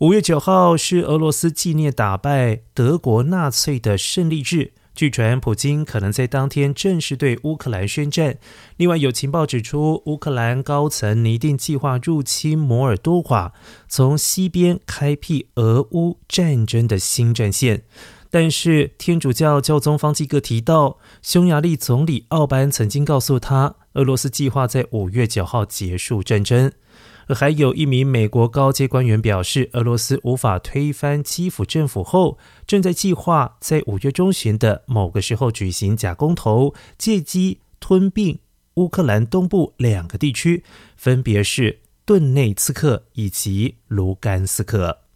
五月九号是俄罗斯纪念打败德国纳粹的胜利日。据传，普京可能在当天正式对乌克兰宣战。另外，有情报指出，乌克兰高层拟定计划入侵摩尔多瓦，从西边开辟俄乌战争的新战线。但是，天主教教宗方济各提到，匈牙利总理奥班曾经告诉他，俄罗斯计划在五月九号结束战争。还有一名美国高阶官员表示，俄罗斯无法推翻基辅政府后，正在计划在五月中旬的某个时候举行假公投，借机吞并乌克兰东部两个地区，分别是顿内茨克以及卢甘斯克。